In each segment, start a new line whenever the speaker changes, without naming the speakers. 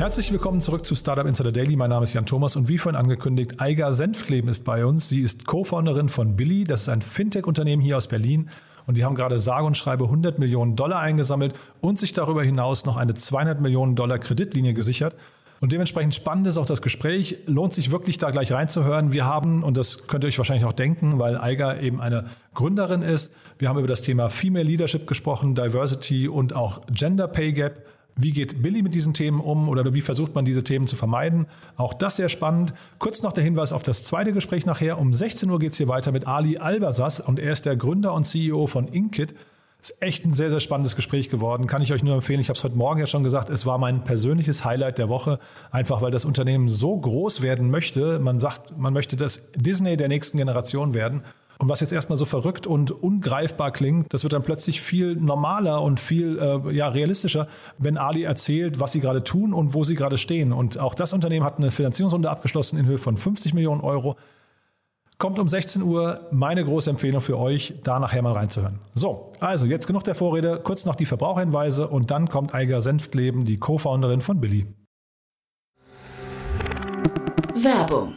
Herzlich willkommen zurück zu Startup Insider Daily. Mein Name ist Jan Thomas und wie vorhin angekündigt, Eiger Senfkleben ist bei uns. Sie ist Co-Founderin von Billy. Das ist ein Fintech-Unternehmen hier aus Berlin. Und die haben gerade sage und schreibe 100 Millionen Dollar eingesammelt und sich darüber hinaus noch eine 200 Millionen Dollar Kreditlinie gesichert. Und dementsprechend spannend ist auch das Gespräch. Lohnt sich wirklich da gleich reinzuhören. Wir haben, und das könnt ihr euch wahrscheinlich auch denken, weil Eiger eben eine Gründerin ist, wir haben über das Thema Female Leadership gesprochen, Diversity und auch Gender Pay Gap. Wie geht Billy mit diesen Themen um oder wie versucht man diese Themen zu vermeiden? Auch das sehr spannend. Kurz noch der Hinweis auf das zweite Gespräch nachher. Um 16 Uhr geht es hier weiter mit Ali Albasas und er ist der Gründer und CEO von Inkit. Ist echt ein sehr, sehr spannendes Gespräch geworden. Kann ich euch nur empfehlen. Ich habe es heute Morgen ja schon gesagt. Es war mein persönliches Highlight der Woche. Einfach weil das Unternehmen so groß werden möchte. Man sagt, man möchte das Disney der nächsten Generation werden. Und was jetzt erstmal so verrückt und ungreifbar klingt, das wird dann plötzlich viel normaler und viel äh, ja, realistischer, wenn Ali erzählt, was sie gerade tun und wo sie gerade stehen. Und auch das Unternehmen hat eine Finanzierungsrunde abgeschlossen in Höhe von 50 Millionen Euro. Kommt um 16 Uhr meine große Empfehlung für euch, da nachher mal reinzuhören. So, also jetzt genug der Vorrede, kurz noch die Verbraucherhinweise und dann kommt Eiger Senftleben, die Co-Founderin von Billy.
Werbung.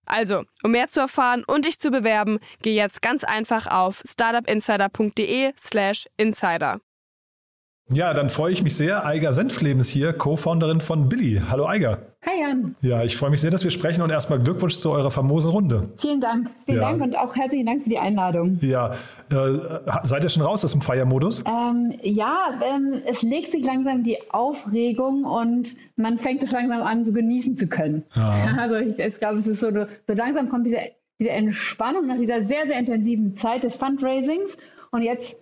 Also, um mehr zu erfahren und dich zu bewerben, geh jetzt ganz einfach auf startupinsider.de/slash insider.
Ja, dann freue ich mich sehr. Eiger Senfkleben ist hier, Co-Founderin von Billy. Hallo Eiger.
Hi Jan.
Ja, ich freue mich sehr, dass wir sprechen und erstmal Glückwunsch zu eurer famosen Runde.
Vielen Dank. Vielen
Ja.
Dank und auch herzlichen Dank für die Einladung.
Ja, äh, seid ihr schon raus aus dem Feiermodus?
Ähm, ja, ähm, es legt sich langsam die Aufregung und man fängt es langsam an, so genießen zu können.
Ja.
Also ich, ich glaube, es ist so, so langsam kommt diese, diese Entspannung nach dieser sehr, sehr intensiven Zeit des Fundraisings und jetzt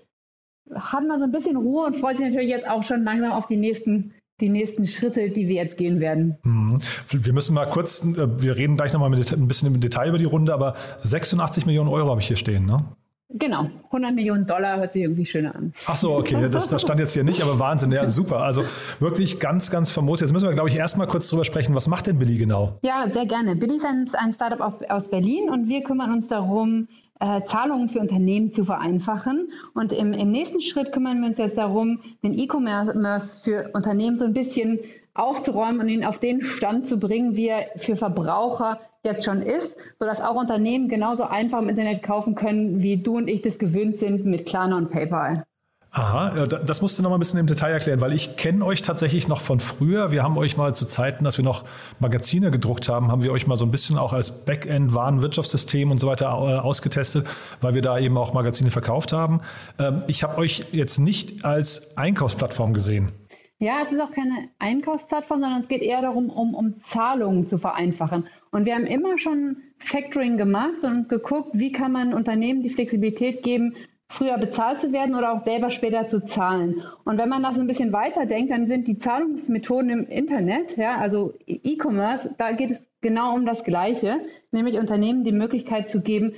hat man so ein bisschen Ruhe und freut sich natürlich jetzt auch schon langsam auf die nächsten, die nächsten Schritte, die wir jetzt gehen werden.
Mhm. Wir müssen mal kurz, äh, wir reden gleich nochmal ein bisschen im Detail über die Runde, aber 86 Millionen Euro habe ich hier stehen, ne?
Genau, 100 Millionen Dollar hört sich irgendwie schöner an.
Ach so, okay, das, das stand jetzt hier nicht, aber Wahnsinn, ja, super. Also wirklich ganz, ganz famos. Jetzt müssen wir, glaube ich, erstmal kurz drüber sprechen, was macht denn Billy genau?
Ja, sehr gerne. Billy ist ein, ein Startup aus Berlin und wir kümmern uns darum, äh, Zahlungen für Unternehmen zu vereinfachen. Und im, im nächsten Schritt kümmern wir uns jetzt darum, den E-Commerce für Unternehmen so ein bisschen aufzuräumen und ihn auf den Stand zu bringen, wie er für Verbraucher jetzt schon ist, sodass auch Unternehmen genauso einfach im Internet kaufen können, wie du und ich das gewöhnt sind mit Klarna und PayPal.
Aha, das musst du noch mal ein bisschen im Detail erklären, weil ich kenne euch tatsächlich noch von früher. Wir haben euch mal zu Zeiten, dass wir noch Magazine gedruckt haben, haben wir euch mal so ein bisschen auch als Backend-Warenwirtschaftssystem und so weiter äh, ausgetestet, weil wir da eben auch Magazine verkauft haben. Ähm, Ich habe euch jetzt nicht als Einkaufsplattform gesehen.
Ja, es ist auch keine Einkaufsplattform, sondern es geht eher darum, um, um Zahlungen zu vereinfachen. Und wir haben immer schon Factoring gemacht und geguckt, wie kann man Unternehmen die Flexibilität geben, früher bezahlt zu werden oder auch selber später zu zahlen. Und wenn man das ein bisschen weiterdenkt, dann sind die Zahlungsmethoden im Internet, ja, also E-Commerce, da geht es genau um das Gleiche, nämlich Unternehmen die Möglichkeit zu geben,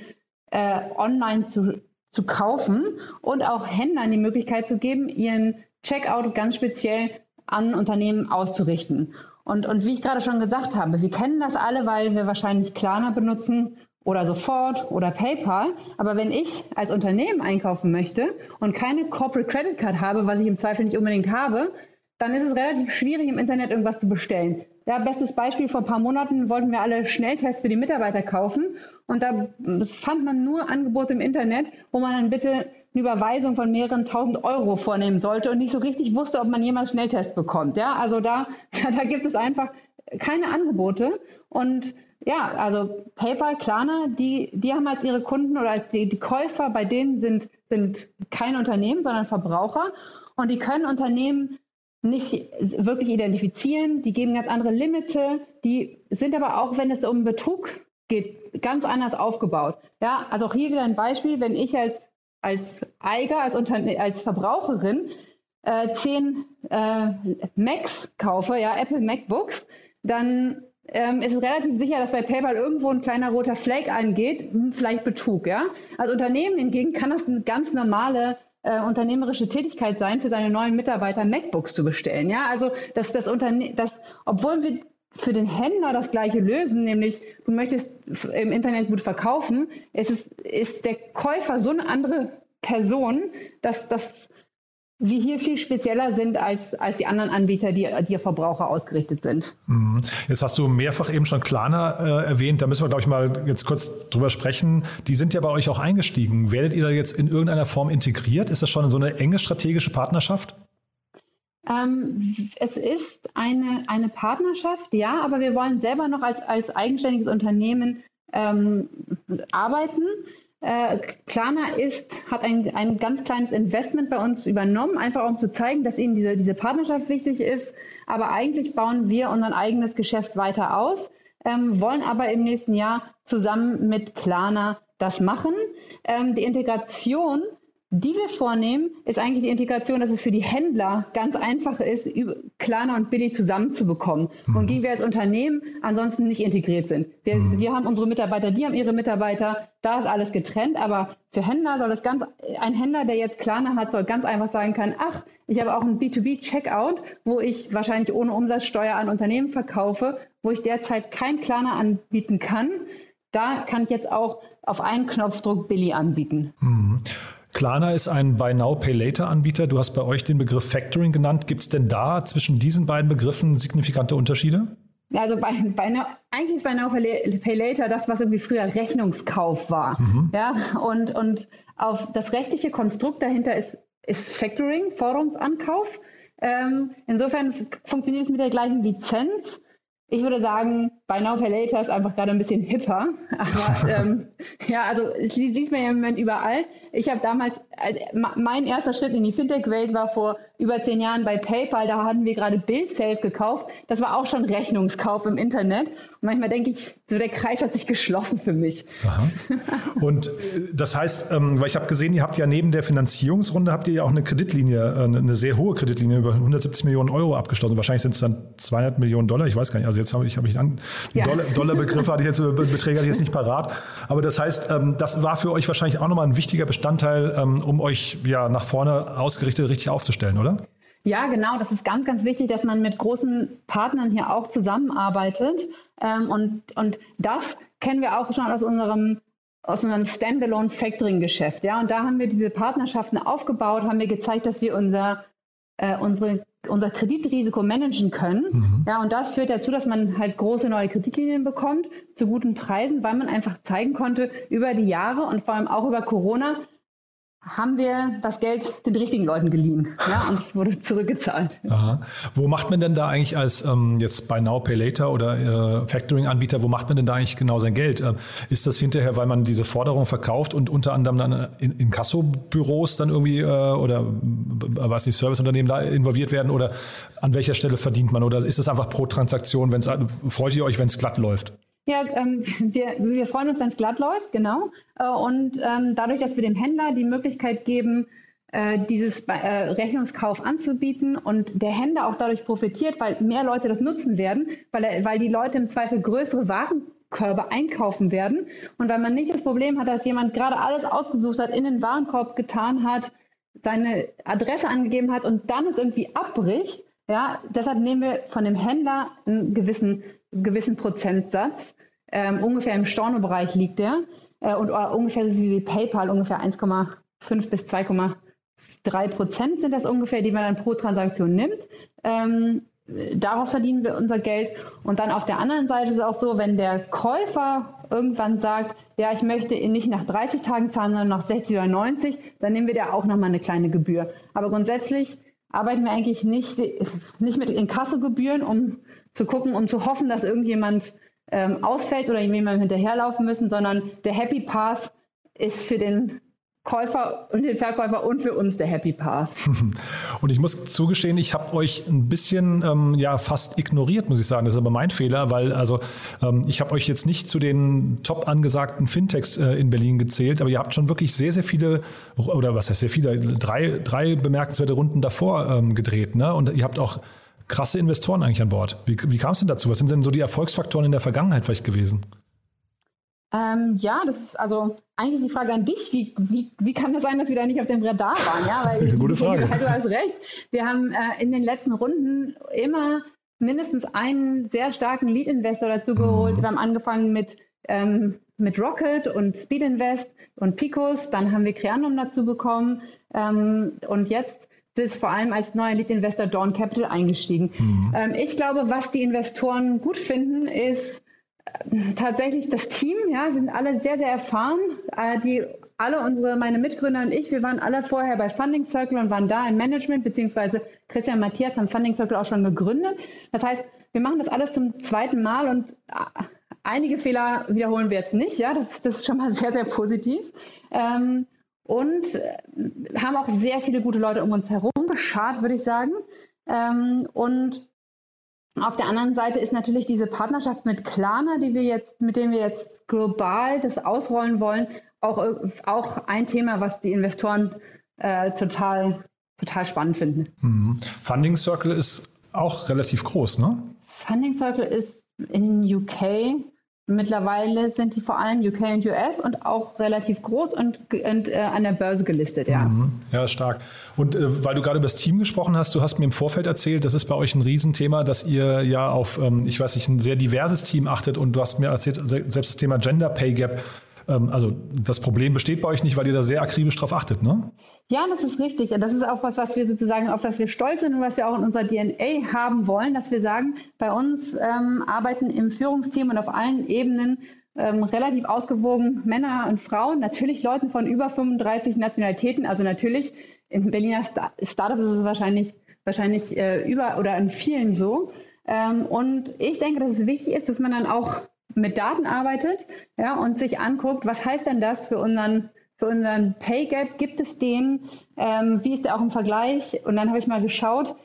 äh, online zu, zu kaufen und auch Händlern die Möglichkeit zu geben, ihren Checkout ganz speziell an Unternehmen auszurichten. Und, und wie ich gerade schon gesagt habe, wir kennen das alle, weil wir wahrscheinlich Klarna benutzen oder sofort oder PayPal. Aber wenn ich als Unternehmen einkaufen möchte und keine Corporate Credit Card habe, was ich im Zweifel nicht unbedingt habe, dann ist es relativ schwierig, im Internet irgendwas zu bestellen. Ja, bestes Beispiel, vor ein paar Monaten wollten wir alle Schnelltests für die Mitarbeiter kaufen und da fand man nur Angebote im Internet, wo man dann bitte eine Überweisung von mehreren tausend Euro vornehmen sollte und nicht so richtig wusste, ob man jemals Schnelltest bekommt. Ja, also da, da gibt es einfach keine Angebote und ja, also PayPal, Klarna, die, die haben als ihre Kunden oder als die, die Käufer, bei denen sind, sind kein Unternehmen, sondern Verbraucher. Und die können Unternehmen nicht wirklich identifizieren. Die geben ganz andere Limite. Die sind aber auch, wenn es um Betrug geht, ganz anders aufgebaut. Ja, also auch hier wieder ein Beispiel, wenn ich als, als Eiger, als, Unterne als Verbraucherin äh, zehn äh, Macs kaufe, ja, Apple MacBooks, dann ähm, ist es relativ sicher, dass bei PayPal irgendwo ein kleiner roter Flag angeht, hm, vielleicht Betrug. Ja? Als Unternehmen hingegen kann das eine ganz normale äh, unternehmerische Tätigkeit sein, für seine neuen Mitarbeiter MacBooks zu bestellen. Ja, also dass das Unternehmen, das, obwohl wir für den Händler das gleiche lösen, nämlich du möchtest im Internet gut verkaufen, ist, es, ist der Käufer so eine andere Person, dass das wir hier viel spezieller sind als, als die anderen Anbieter, die, die auf Verbraucher ausgerichtet sind.
Mhm. Jetzt hast du mehrfach eben schon Klarna äh, erwähnt. Da müssen wir, glaube ich, mal jetzt kurz drüber sprechen. Die sind ja bei euch auch eingestiegen. Werdet ihr da jetzt in irgendeiner Form integriert? Ist das schon so eine enge strategische Partnerschaft?
Ähm, es ist eine, eine Partnerschaft, ja, aber wir wollen selber noch als, als eigenständiges Unternehmen ähm, arbeiten. Äh, Klarna ist, hat ein, ein ganz kleines Investment bei uns übernommen, einfach um zu zeigen, dass ihnen diese, diese Partnerschaft wichtig ist. Aber eigentlich bauen wir unser eigenes Geschäft weiter aus, ähm, wollen aber im nächsten Jahr zusammen mit Klarna das machen. Ähm, die Integration die wir vornehmen, ist eigentlich die Integration, dass es für die Händler ganz einfach ist, Klarna und Billy zusammenzubekommen. Mhm. Und die wir als Unternehmen ansonsten nicht integriert sind. Wir, mhm. wir haben unsere Mitarbeiter, die haben ihre Mitarbeiter, da ist alles getrennt, aber für Händler soll es ganz, ein Händler, der jetzt Klarna hat, soll ganz einfach sagen können, ach, ich habe auch ein B2B-Checkout, wo ich wahrscheinlich ohne Umsatzsteuer an Unternehmen verkaufe, wo ich derzeit kein Klarna anbieten kann. Da kann ich jetzt auch auf einen Knopfdruck Billy anbieten.
Mhm. Klarna ist ein Buy Now, Pay Later Anbieter. Du hast bei euch den Begriff Factoring genannt. Gibt es denn da zwischen diesen beiden Begriffen signifikante Unterschiede?
Also bei, bei now, eigentlich ist Buy Now, Pay Later das, was irgendwie früher Rechnungskauf war. Mhm. Ja, und, und auf das rechtliche Konstrukt dahinter ist, ist Factoring, Forderungsankauf. Ähm, insofern funktioniert es mit der gleichen Lizenz. Ich würde sagen, Buy Now Pay Later ist einfach gerade ein bisschen hipper. Aber ähm, ja, also sie sieht man ja im Moment überall. Ich habe damals, also, mein erster Schritt in die Fintech-Welt war vor über zehn Jahren bei PayPal. Da hatten wir gerade Bill Safe gekauft. Das war auch schon Rechnungskauf im Internet. Und manchmal denke ich, so der Kreis hat sich geschlossen für mich.
Aha. Und äh, das heißt, ähm, weil ich habe gesehen, ihr habt ja neben der Finanzierungsrunde habt ihr ja auch eine Kreditlinie, äh, eine sehr hohe Kreditlinie über 170 Millionen Euro abgeschlossen. Wahrscheinlich sind es dann 200 Millionen Dollar. Ich weiß gar nicht. Also jetzt habe ich, habe ich an, ja. Dollar, Dollarbegriffe hatte ich jetzt, Beträge hatte ich jetzt nicht parat. Aber das heißt, ähm, das war für euch wahrscheinlich auch nochmal ein wichtiger Bestandteil, ähm, um euch ja nach vorne ausgerichtet richtig aufzustellen, oder?
Ja, genau. Das ist ganz, ganz wichtig, dass man mit großen Partnern hier auch zusammenarbeitet. Ähm, und, und das kennen wir auch schon aus unserem aus unserem Standalone Factoring Geschäft, ja, und da haben wir diese Partnerschaften aufgebaut, haben wir gezeigt, dass wir unser äh, unsere unser Kreditrisiko managen können. Mhm. Ja, und das führt dazu, dass man halt große neue Kreditlinien bekommt zu guten Preisen, weil man einfach zeigen konnte über die Jahre und vor allem auch über Corona, haben wir das Geld den richtigen Leuten geliehen. Ja, und es wurde zurückgezahlt.
Aha. Wo macht man denn da eigentlich als ähm, jetzt bei Now Pay Later oder äh, Factoring-Anbieter, wo macht man denn da eigentlich genau sein Geld? Ähm, ist das hinterher, weil man diese Forderung verkauft und unter anderem dann in, in Kassobüros dann irgendwie äh, oder äh, was nicht, Serviceunternehmen da involviert werden oder an welcher Stelle verdient man? Oder ist es einfach pro Transaktion, wenn es freut ihr euch, wenn es glatt läuft?
Ja, ähm, wir, wir freuen uns, wenn es glatt läuft, genau. Äh, und ähm, dadurch, dass wir dem Händler die Möglichkeit geben, äh, dieses äh, Rechnungskauf anzubieten und der Händler auch dadurch profitiert, weil mehr Leute das nutzen werden, weil, er, weil die Leute im Zweifel größere Warenkörbe einkaufen werden und weil man nicht das Problem hat, dass jemand gerade alles ausgesucht hat, in den Warenkorb getan hat, seine Adresse angegeben hat und dann es irgendwie abbricht. Ja, deshalb nehmen wir von dem Händler einen gewissen gewissen Prozentsatz. Ähm, ungefähr im Storno-Bereich liegt der. Äh, und uh, ungefähr so wie PayPal, ungefähr 1,5 bis 2,3 Prozent sind das ungefähr, die man dann pro Transaktion nimmt. Ähm, darauf verdienen wir unser Geld. Und dann auf der anderen Seite ist es auch so, wenn der Käufer irgendwann sagt, ja, ich möchte ihn nicht nach 30 Tagen zahlen, sondern nach 60 oder 90, dann nehmen wir da auch nochmal eine kleine Gebühr. Aber grundsätzlich arbeiten wir eigentlich nicht, nicht mit Inkassogebühren, um zu gucken, um zu hoffen, dass irgendjemand ähm, ausfällt oder jemandem hinterherlaufen müssen, sondern der Happy Path ist für den Käufer und den Verkäufer und für uns der Happy Path.
Und ich muss zugestehen, ich habe euch ein bisschen ähm, ja fast ignoriert, muss ich sagen. Das ist aber mein Fehler, weil also ähm, ich habe euch jetzt nicht zu den top angesagten Fintechs äh, in Berlin gezählt, aber ihr habt schon wirklich sehr, sehr viele oder was heißt sehr viele, drei, drei bemerkenswerte Runden davor ähm, gedreht, ne? Und ihr habt auch krasse Investoren eigentlich an Bord. Wie, wie kam es denn dazu? Was sind denn so die Erfolgsfaktoren in der Vergangenheit vielleicht gewesen?
Ähm, ja, das ist also eigentlich ist die Frage an dich. Wie, wie, wie kann das sein, dass wir da nicht auf dem Radar waren? Ja,
weil Gute Frage.
Du, du hast recht. Wir haben äh, in den letzten Runden immer mindestens einen sehr starken Lead-Investor dazu geholt. Mhm. Wir haben angefangen mit, ähm, mit Rocket und Speed Invest und Picos. Dann haben wir Creandum dazu bekommen. Ähm, und jetzt ist vor allem als neuer Lead-Investor Dawn Capital eingestiegen. Mhm. Ähm, ich glaube, was die Investoren gut finden, ist, tatsächlich das Team, ja, wir sind alle sehr, sehr erfahren. Äh, die, alle unsere, meine Mitgründer und ich, wir waren alle vorher bei Funding Circle und waren da im Management, beziehungsweise Christian und Matthias haben Funding Circle auch schon gegründet. Das heißt, wir machen das alles zum zweiten Mal und äh, einige Fehler wiederholen wir jetzt nicht, ja, das, das ist schon mal sehr, sehr positiv. Ähm, und äh, haben auch sehr viele gute Leute um uns herum geschart, würde ich sagen. Ähm, und auf der anderen Seite ist natürlich diese Partnerschaft mit Klarna, die wir jetzt, mit dem wir jetzt global das ausrollen wollen, auch, auch ein Thema, was die Investoren äh, total, total spannend finden.
Mhm. Funding Circle ist auch relativ groß, ne?
Funding Circle ist in UK Mittlerweile sind die vor allem UK und US und auch relativ groß und, und äh, an der Börse gelistet, ja. Mhm.
Ja, stark. Und äh, weil du gerade über das Team gesprochen hast, du hast mir im Vorfeld erzählt, das ist bei euch ein Riesenthema, dass ihr ja auf, ähm, ich weiß nicht, ein sehr diverses Team achtet und du hast mir erzählt, selbst das Thema Gender Pay Gap also das Problem besteht bei euch nicht, weil ihr da sehr akribisch drauf achtet, ne?
Ja, das ist richtig. Das ist auch was, was wir sozusagen, auf das wir stolz sind und was wir auch in unserer DNA haben wollen, dass wir sagen, bei uns ähm, arbeiten im Führungsteam und auf allen Ebenen ähm, relativ ausgewogen Männer und Frauen, natürlich Leuten von über 35 Nationalitäten, also natürlich in Berliner Star Startups ist es wahrscheinlich, wahrscheinlich äh, über oder in vielen so. Ähm, und ich denke, dass es wichtig ist, dass man dann auch mit Daten arbeitet ja, und sich anguckt, was heißt denn das für unseren, für unseren Pay Gap? Gibt es den? Ähm, wie ist der auch im Vergleich? Und dann habe ich mal geschaut,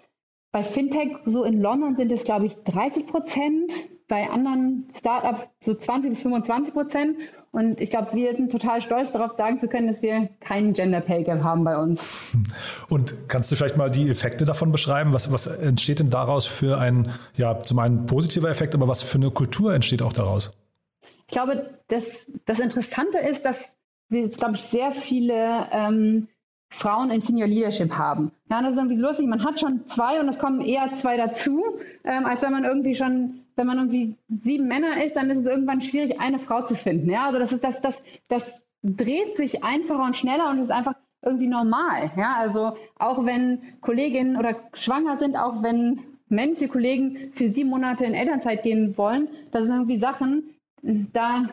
bei Fintech so in London sind es, glaube ich, 30 Prozent, bei anderen Startups so 20 bis 25 Prozent. Und ich glaube, wir sind total stolz darauf, sagen zu können, dass wir keinen Gender Pay Gap haben bei uns.
Und kannst du vielleicht mal die Effekte davon beschreiben? Was, was entsteht denn daraus für ein, ja, zum einen positiver Effekt, aber was für eine Kultur entsteht auch daraus?
Ich glaube, das, das Interessante ist, dass wir, glaube ich, sehr viele ähm, Frauen in Senior Leadership haben. Ja, das ist irgendwie so lustig. Man hat schon zwei und es kommen eher zwei dazu, ähm, als wenn man irgendwie schon wenn man irgendwie sieben Männer ist, dann ist es irgendwann schwierig, eine Frau zu finden. Ja, also das ist das, das, das dreht sich einfacher und schneller und ist einfach irgendwie normal. Ja, also auch wenn Kolleginnen oder schwanger sind, auch wenn männliche Kollegen für sieben Monate in Elternzeit gehen wollen, das sind irgendwie Sachen, da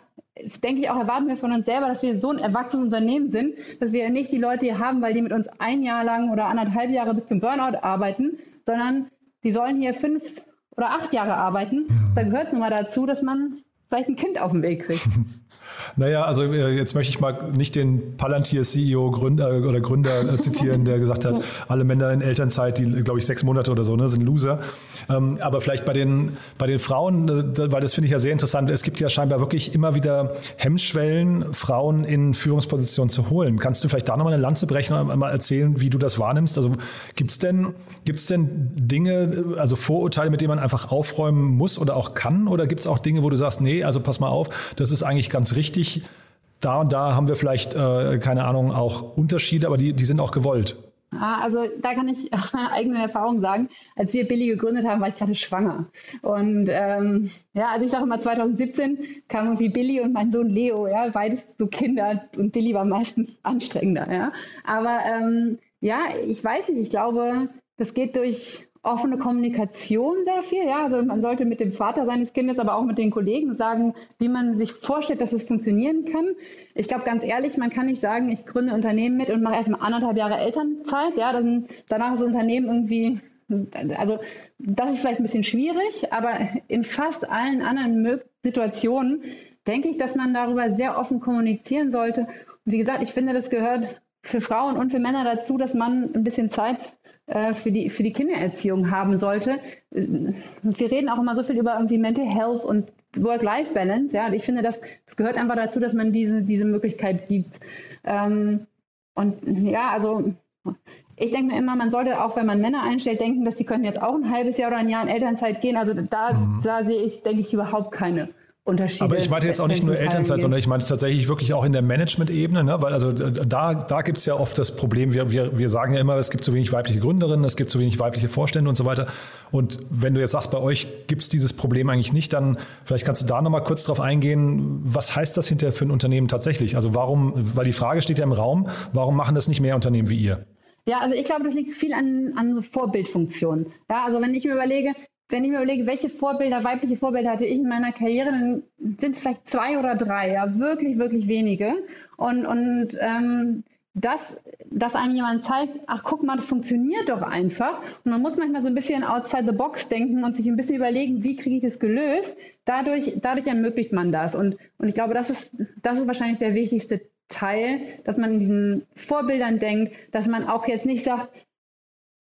denke ich auch, erwarten wir von uns selber, dass wir so ein erwachsenes Unternehmen sind, dass wir nicht die Leute hier haben, weil die mit uns ein Jahr lang oder anderthalb Jahre bis zum Burnout arbeiten, sondern die sollen hier fünf oder acht Jahre arbeiten, mhm. dann gehört es nun mal dazu, dass man vielleicht ein Kind auf den Weg kriegt.
Naja, also äh, jetzt möchte ich mal nicht den Palantir-CEO Gründer äh, oder Gründer äh, zitieren, der gesagt hat, alle Männer in Elternzeit, die, glaube ich, sechs Monate oder so, ne, sind Loser. Ähm, aber vielleicht bei den, bei den Frauen, weil das finde ich ja sehr interessant, es gibt ja scheinbar wirklich immer wieder Hemmschwellen, Frauen in Führungspositionen zu holen. Kannst du vielleicht da nochmal eine Lanze brechen und mal erzählen, wie du das wahrnimmst? Also gibt's denn, gibt's denn Dinge, also Vorurteile, mit denen man einfach aufräumen muss oder auch kann? Oder gibt es auch Dinge, wo du sagst, nee, also pass mal auf, das ist eigentlich ganz richtig? Richtig, da und da haben wir vielleicht, äh, keine Ahnung, auch Unterschiede, aber die, die sind auch gewollt.
Ah, also da kann ich aus meiner eigenen Erfahrung sagen, als wir Billy gegründet haben, war ich gerade schwanger. Und ähm, ja, also ich sage immer 2017 kam irgendwie Billy und mein Sohn Leo, ja, beides so Kinder und Billy war meistens anstrengender, ja. Aber ähm, ja, ich weiß nicht, ich glaube, das geht durch offene Kommunikation sehr viel. Ja, also man sollte mit dem Vater seines Kindes, aber auch mit den Kollegen sagen, wie man sich vorstellt, dass es funktionieren kann. Ich glaube ganz ehrlich, man kann nicht sagen, ich gründe Unternehmen mit und mache erstmal anderthalb Jahre Elternzeit. Ja, dann danach ist das Unternehmen irgendwie also das ist vielleicht ein bisschen schwierig, aber in fast allen anderen Situationen denke ich, dass man darüber sehr offen kommunizieren sollte. Und wie gesagt, ich finde, das gehört für Frauen und für Männer dazu, dass man ein bisschen Zeit für die, für die Kindererziehung haben sollte. Wir reden auch immer so viel über irgendwie Mental Health und Work-Life-Balance. Ja, und ich finde, das, das, gehört einfach dazu, dass man diese, diese Möglichkeit gibt. Ähm, und ja, also ich denke mir immer, man sollte auch, wenn man Männer einstellt, denken, dass die können jetzt auch ein halbes Jahr oder ein Jahr in Elternzeit gehen. Also da, mhm. da sehe ich, denke ich, überhaupt keine Unterschiede.
Aber ich meinte jetzt auch nicht nur Elternzeit, sondern ich meinte tatsächlich wirklich auch in der Management-Ebene, ne? weil also da, da gibt es ja oft das Problem, wir, wir, wir sagen ja immer, es gibt zu wenig weibliche Gründerinnen, es gibt zu wenig weibliche Vorstände und so weiter. Und wenn du jetzt sagst, bei euch gibt es dieses Problem eigentlich nicht, dann vielleicht kannst du da nochmal kurz drauf eingehen, was heißt das hinterher für ein Unternehmen tatsächlich? Also warum, weil die Frage steht ja im Raum, warum machen das nicht mehr Unternehmen wie ihr?
Ja, also ich glaube, das liegt viel an, an Vorbildfunktionen. Ja, also wenn ich mir überlege, wenn ich mir überlege, welche Vorbilder, weibliche Vorbilder hatte ich in meiner Karriere, dann sind es vielleicht zwei oder drei, ja, wirklich, wirklich wenige. Und, und ähm, das, dass einem jemand zeigt, ach guck mal, das funktioniert doch einfach. Und man muss manchmal so ein bisschen outside the box denken und sich ein bisschen überlegen, wie kriege ich das gelöst. Dadurch, dadurch ermöglicht man das. Und, und ich glaube, das ist, das ist wahrscheinlich der wichtigste Teil, dass man in diesen Vorbildern denkt, dass man auch jetzt nicht sagt,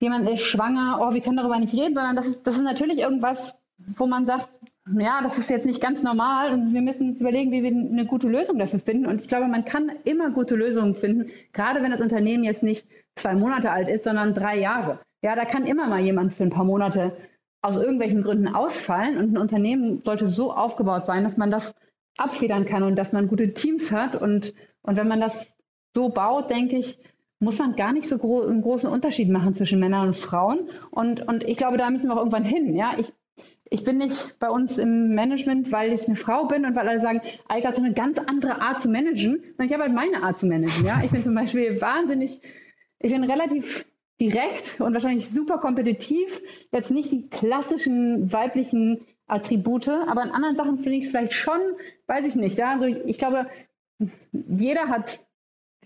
jemand ist schwanger, oh, wir können darüber nicht reden, sondern das ist, das ist natürlich irgendwas, wo man sagt, ja, das ist jetzt nicht ganz normal und wir müssen uns überlegen, wie wir eine gute Lösung dafür finden. Und ich glaube, man kann immer gute Lösungen finden, gerade wenn das Unternehmen jetzt nicht zwei Monate alt ist, sondern drei Jahre. Ja, da kann immer mal jemand für ein paar Monate aus irgendwelchen Gründen ausfallen und ein Unternehmen sollte so aufgebaut sein, dass man das abfedern kann und dass man gute Teams hat. Und, und wenn man das so baut, denke ich, muss man gar nicht so gro einen großen Unterschied machen zwischen Männern und Frauen. Und, und ich glaube, da müssen wir auch irgendwann hin. Ja, ich, ich bin nicht bei uns im Management, weil ich eine Frau bin und weil alle sagen, Eike hat so eine ganz andere Art zu managen. Und ich habe halt meine Art zu managen. Ja, ich bin zum Beispiel wahnsinnig, ich bin relativ direkt und wahrscheinlich super kompetitiv. Jetzt nicht die klassischen weiblichen Attribute, aber in anderen Sachen finde ich es vielleicht schon, weiß ich nicht. Ja, also ich glaube, jeder hat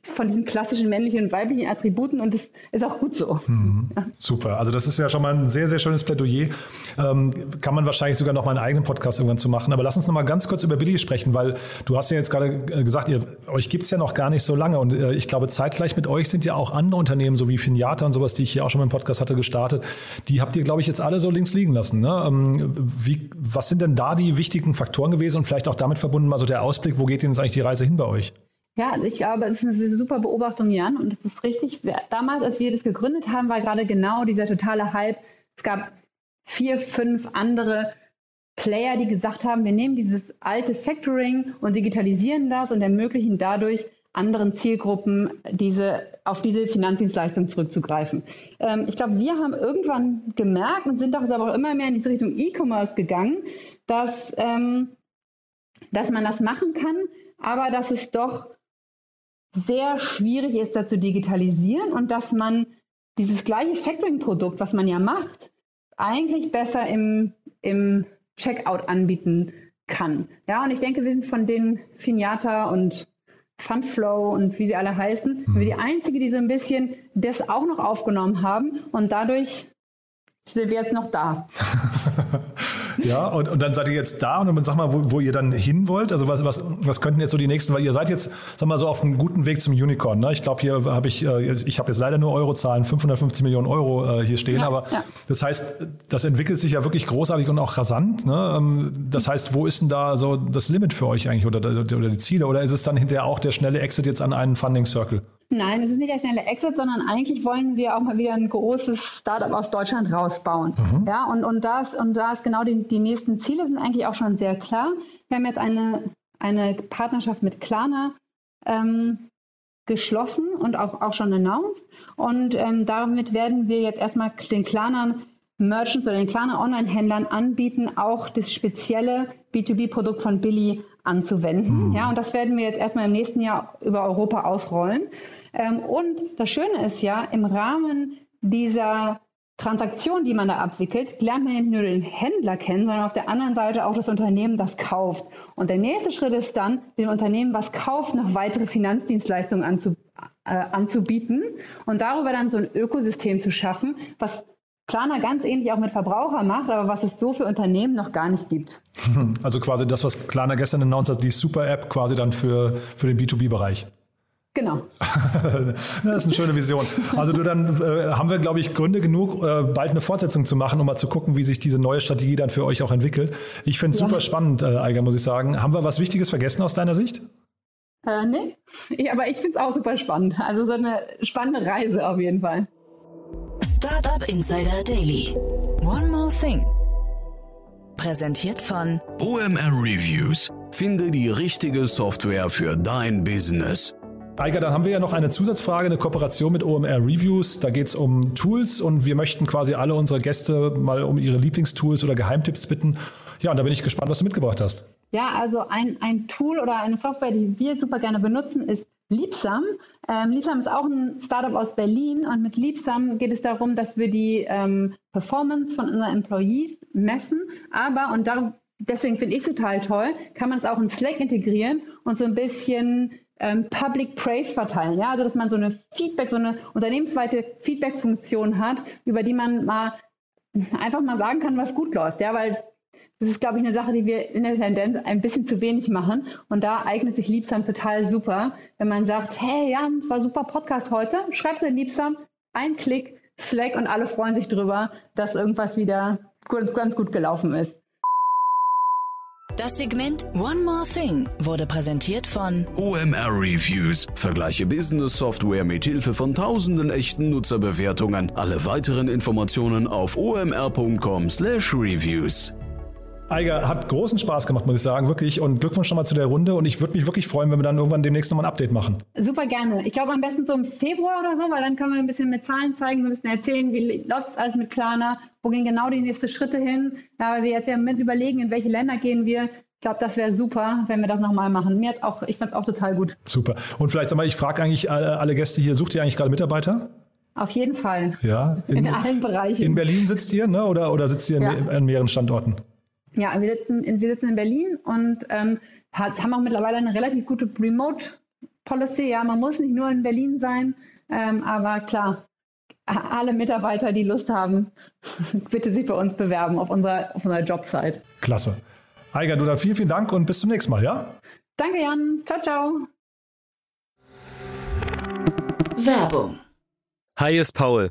von diesen klassischen männlichen und weiblichen Attributen und das ist auch gut so.
Mhm. Ja. Super, also das ist ja schon mal ein sehr, sehr schönes Plädoyer. Ähm, kann man wahrscheinlich sogar noch mal einen eigenen Podcast irgendwann zu machen. Aber lass uns noch mal ganz kurz über Billy sprechen, weil du hast ja jetzt gerade äh, gesagt, ihr, euch gibt es ja noch gar nicht so lange und äh, ich glaube, zeitgleich mit euch sind ja auch andere Unternehmen, so wie Finjata und sowas, die ich hier auch schon mal im Podcast hatte, gestartet. Die habt ihr, glaube ich, jetzt alle so links liegen lassen. Ne? Ähm, wie, was sind denn da die wichtigen Faktoren gewesen und vielleicht auch damit verbunden mal so der Ausblick, wo geht denn jetzt eigentlich die Reise hin bei euch?
Ja, also ich glaube, es ist eine super Beobachtung, Jan, und es ist richtig. Damals, als wir das gegründet haben, war gerade genau dieser totale Hype. Es gab vier, fünf andere Player, die gesagt haben, wir nehmen dieses alte Factoring und digitalisieren das und ermöglichen dadurch anderen Zielgruppen diese, auf diese Finanzdienstleistung zurückzugreifen. Ähm, ich glaube, wir haben irgendwann gemerkt und sind auch, aber auch immer mehr in diese Richtung E-Commerce gegangen, dass, ähm, dass man das machen kann, aber dass es doch sehr schwierig ist, das zu digitalisieren und dass man dieses gleiche Factoring-Produkt, was man ja macht, eigentlich besser im, im Checkout anbieten kann. Ja, und ich denke, wir sind von den Finata und Fundflow und wie sie alle heißen, mhm. wir die einzige, die so ein bisschen das auch noch aufgenommen haben und dadurch sind wir jetzt noch da.
Ja, und, und dann seid ihr jetzt da und dann sag mal, wo, wo ihr dann hin wollt. Also was, was, was könnten jetzt so die nächsten, weil ihr seid jetzt, sag mal, so auf einem guten Weg zum Unicorn. Ne? Ich glaube, hier habe ich, äh, ich habe jetzt leider nur Eurozahlen, 550 Millionen Euro äh, hier stehen, ja, aber ja. das heißt, das entwickelt sich ja wirklich großartig und auch rasant. Ne? Ähm, das heißt, wo ist denn da so das Limit für euch eigentlich oder, oder die Ziele? Oder ist es dann hinterher auch der schnelle Exit jetzt an einen Funding Circle?
Nein, es ist nicht der schnelle Exit, sondern eigentlich wollen wir auch mal wieder ein großes Startup aus Deutschland rausbauen. Mhm. Ja, und, und das, und da ist genau die, die nächsten Ziele sind eigentlich auch schon sehr klar. Wir haben jetzt eine, eine Partnerschaft mit Klarna ähm, geschlossen und auch, auch schon announced. Und ähm, damit werden wir jetzt erstmal den Klarnern Merchants oder den Klarna Online-Händlern anbieten, auch das spezielle B2B-Produkt von Billy anzuwenden. Mhm. Ja, und das werden wir jetzt erstmal im nächsten Jahr über Europa ausrollen. Ähm, und das Schöne ist ja, im Rahmen dieser Transaktion, die man da abwickelt, lernt man nicht nur den Händler kennen, sondern auf der anderen Seite auch das Unternehmen, das kauft. Und der nächste Schritt ist dann, dem Unternehmen, was kauft, noch weitere Finanzdienstleistungen anzu, äh, anzubieten und darüber dann so ein Ökosystem zu schaffen, was Planer ganz ähnlich auch mit Verbrauchern macht, aber was es so für Unternehmen noch gar nicht gibt.
Also quasi das, was Planer gestern announced hat, die Super-App quasi dann für, für den B2B-Bereich.
Genau.
das ist eine schöne Vision. Also du dann äh, haben wir, glaube ich, Gründe genug, äh, bald eine Fortsetzung zu machen, um mal zu gucken, wie sich diese neue Strategie dann für euch auch entwickelt. Ich finde es ja. super spannend, äh, Eiger, muss ich sagen. Haben wir was Wichtiges vergessen aus deiner Sicht?
Äh, nee, ich, aber ich finde es auch super spannend. Also so eine spannende Reise auf jeden Fall.
Startup Insider Daily. One more thing. Präsentiert von
OMR Reviews. Finde die richtige Software für dein Business.
Eiger, dann haben wir ja noch eine Zusatzfrage, eine Kooperation mit OMR Reviews. Da geht es um Tools und wir möchten quasi alle unsere Gäste mal um ihre Lieblingstools oder Geheimtipps bitten. Ja, und da bin ich gespannt, was du mitgebracht hast.
Ja, also ein, ein Tool oder eine Software, die wir super gerne benutzen, ist Liebsam. Ähm, Liebsam ist auch ein Startup aus Berlin und mit Liebsam geht es darum, dass wir die ähm, Performance von unseren Employees messen. Aber, und darum, deswegen finde ich es total toll, kann man es auch in Slack integrieren und so ein bisschen ähm, Public Praise verteilen. Ja, also dass man so eine Feedback, so eine unternehmensweite Feedback-Funktion hat, über die man mal einfach mal sagen kann, was gut läuft. Ja, weil das ist, glaube ich, eine Sache, die wir in der Tendenz ein bisschen zu wenig machen. Und da eignet sich Liebsam total super, wenn man sagt, hey Jan, war super Podcast heute, schreib's in Liebsam, ein Klick, Slack und alle freuen sich drüber, dass irgendwas wieder ganz gut gelaufen ist.
Das Segment One More Thing wurde präsentiert von
OMR Reviews. Vergleiche Business Software mit Hilfe von tausenden echten Nutzerbewertungen. Alle weiteren Informationen auf omr.com/reviews.
Eiger, hat großen Spaß gemacht, muss ich sagen, wirklich. Und Glückwunsch nochmal zu der Runde. Und ich würde mich wirklich freuen, wenn wir dann irgendwann demnächst nochmal ein Update machen.
Super gerne. Ich glaube am besten so im Februar oder so, weil dann können wir ein bisschen mit Zahlen zeigen, so ein bisschen erzählen, wie läuft es alles mit Klarna, wo gehen genau die nächsten Schritte hin. Ja, weil wir jetzt ja mit überlegen, in welche Länder gehen wir. Ich glaube, das wäre super, wenn wir das nochmal machen. Mir auch, ich fand es auch total gut.
Super. Und vielleicht sag mal, ich frage eigentlich alle, alle Gäste hier, sucht ihr eigentlich gerade Mitarbeiter?
Auf jeden Fall.
Ja.
In, in allen Bereichen.
In Berlin sitzt ihr, ne? Oder, oder sitzt ihr ja. an mehreren Standorten?
Ja, wir sitzen, in, wir sitzen in Berlin und ähm, haben auch mittlerweile eine relativ gute Remote-Policy. Ja, man muss nicht nur in Berlin sein, ähm, aber klar, alle Mitarbeiter, die Lust haben, bitte sich bei uns bewerben auf unserer, auf unserer Jobsite.
Klasse. Eiger, du dann vielen, vielen Dank und bis zum nächsten Mal, ja?
Danke, Jan. Ciao, ciao.
Werbung.
Hi, ist Paul.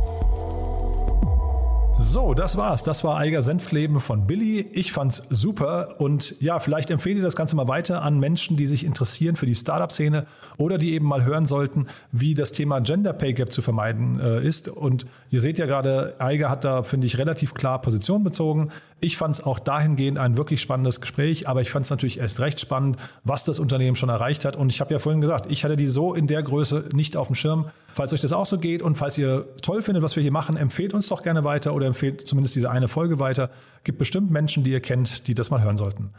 So, das war's. Das war Eiger Senfkleben von Billy. Ich fand's super und ja, vielleicht empfehle ich das Ganze mal weiter an Menschen, die sich interessieren für die Startup-Szene oder die eben mal hören sollten, wie das Thema Gender Pay Gap zu vermeiden äh, ist. Und ihr seht ja gerade, Eiger hat da, finde ich, relativ klar Position bezogen. Ich fand es auch dahingehend ein wirklich spannendes Gespräch, aber ich fand es natürlich erst recht spannend, was das Unternehmen schon erreicht hat. Und ich habe ja vorhin gesagt, ich hatte die so in der Größe nicht auf dem Schirm. Falls euch das auch so geht und falls ihr toll findet, was wir hier machen, empfehlt uns doch gerne weiter oder empfehlt zumindest diese eine Folge weiter. Gibt bestimmt Menschen, die ihr kennt, die das mal hören sollten.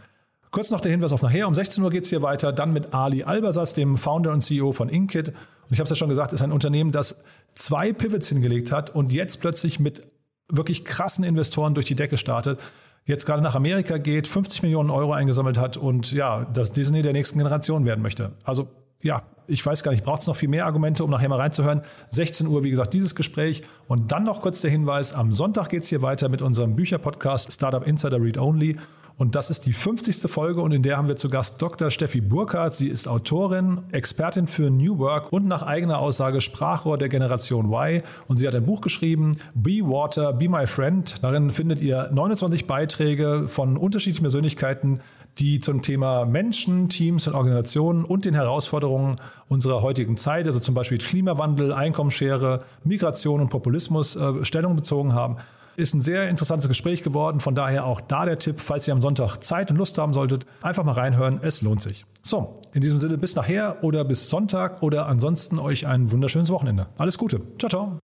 Kurz noch der Hinweis auf nachher. Um 16 Uhr geht es hier weiter, dann mit Ali Albersatz, dem Founder und CEO von Inkit. Und ich habe es ja schon gesagt, ist ein Unternehmen, das zwei Pivots hingelegt hat und jetzt plötzlich mit wirklich krassen Investoren durch die Decke startet, jetzt gerade nach Amerika geht, 50 Millionen Euro eingesammelt hat und ja, das Disney der nächsten Generation werden möchte. Also ja, ich weiß gar nicht, braucht es noch viel mehr Argumente, um nachher mal reinzuhören. 16 Uhr, wie gesagt, dieses Gespräch. Und dann noch kurz der Hinweis, am Sonntag geht es hier weiter mit unserem Bücherpodcast Startup Insider Read Only. Und das ist die 50. Folge und in der haben wir zu Gast Dr. Steffi Burkhardt. Sie ist Autorin, Expertin für New Work und nach eigener Aussage Sprachrohr der Generation Y. Und sie hat ein Buch geschrieben, Be Water, Be My Friend. Darin findet ihr 29 Beiträge von unterschiedlichen Persönlichkeiten, die zum Thema Menschen, Teams und Organisationen und den Herausforderungen unserer heutigen Zeit, also zum Beispiel Klimawandel, Einkommensschere, Migration und Populismus, äh, Stellung bezogen haben. Ist ein sehr interessantes Gespräch geworden. Von daher auch da der Tipp, falls ihr am Sonntag Zeit und Lust haben solltet, einfach mal reinhören. Es lohnt sich. So, in diesem Sinne bis nachher oder bis Sonntag oder ansonsten euch ein wunderschönes Wochenende. Alles Gute. Ciao, ciao.